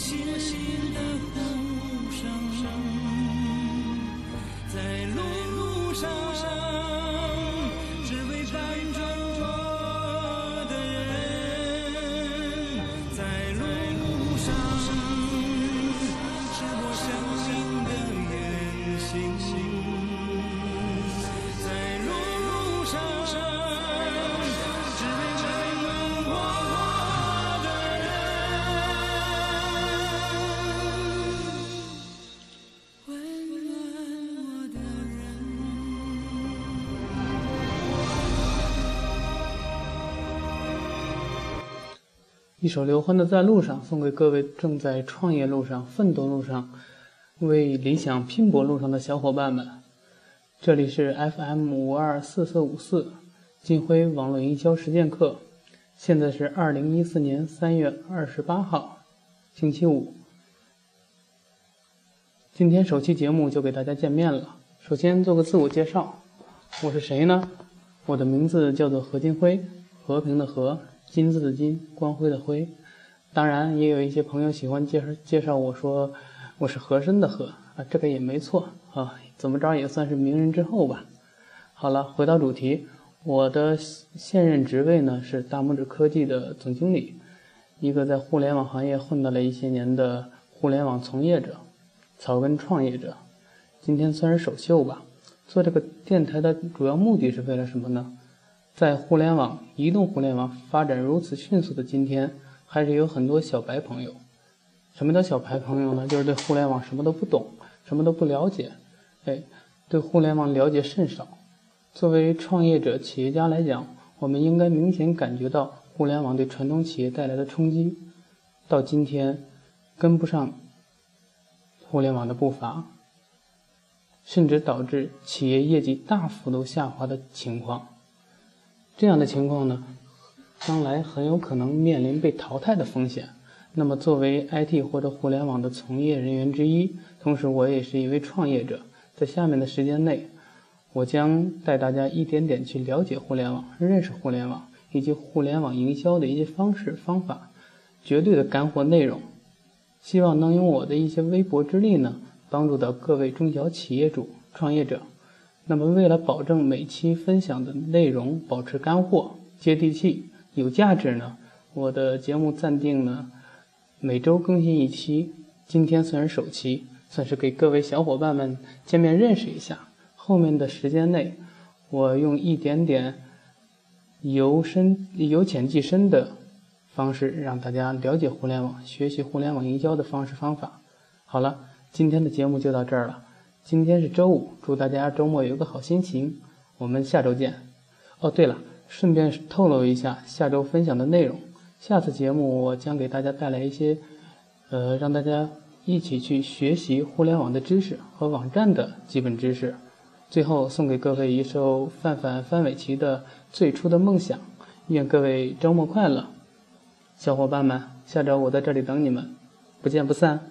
星星的火一首刘欢的《在路上》送给各位正在创业路上、奋斗路上、为理想拼搏路上的小伙伴们。这里是 FM 五二四四五四金辉网络营销实践课，现在是二零一四年三月二十八号，星期五。今天首期节目就给大家见面了。首先做个自我介绍，我是谁呢？我的名字叫做何金辉，和平的和。金字的金，光辉的辉，当然也有一些朋友喜欢介绍介绍我说我是和珅的和啊，这个也没错啊，怎么着也算是名人之后吧。好了，回到主题，我的现任职位呢是大拇指科技的总经理，一个在互联网行业混到了一些年的互联网从业者，草根创业者。今天算是首秀吧。做这个电台的主要目的是为了什么呢？在互联网、移动互联网发展如此迅速的今天，还是有很多小白朋友。什么叫小白朋友呢？就是对互联网什么都不懂，什么都不了解，哎，对互联网了解甚少。作为创业者、企业家来讲，我们应该明显感觉到互联网对传统企业带来的冲击。到今天，跟不上互联网的步伐，甚至导致企业业绩大幅度下滑的情况。这样的情况呢，将来很有可能面临被淘汰的风险。那么，作为 IT 或者互联网的从业人员之一，同时我也是一位创业者，在下面的时间内，我将带大家一点点去了解互联网、认识互联网以及互联网营销的一些方式方法，绝对的干货内容。希望能用我的一些微薄之力呢，帮助到各位中小企业主、创业者。那么，为了保证每期分享的内容保持干货、接地气、有价值呢，我的节目暂定呢每周更新一期。今天算是首期，算是给各位小伙伴们见面认识一下。后面的时间内，我用一点点由深由浅即深的方式，让大家了解互联网、学习互联网营销的方式方法。好了，今天的节目就到这儿了。今天是周五，祝大家周末有个好心情。我们下周见。哦，对了，顺便透露一下下周分享的内容。下次节目我将给大家带来一些，呃，让大家一起去学习互联网的知识和网站的基本知识。最后送给各位一首范范范玮琪的《最初的梦想》，愿各位周末快乐，小伙伴们，下周我在这里等你们，不见不散。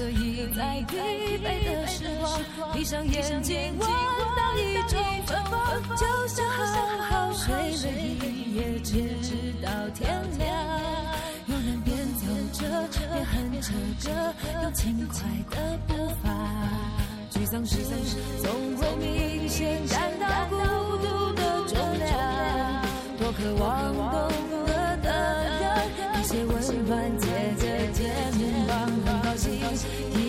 可以在疲惫的时光闭上眼睛，闻到一种芬芳，就像好好睡了一夜，直到天亮。有人边走着边哼着歌，用轻快的步伐。沮丧时总会明显感到孤独的重量，多渴望懂。fuzzy.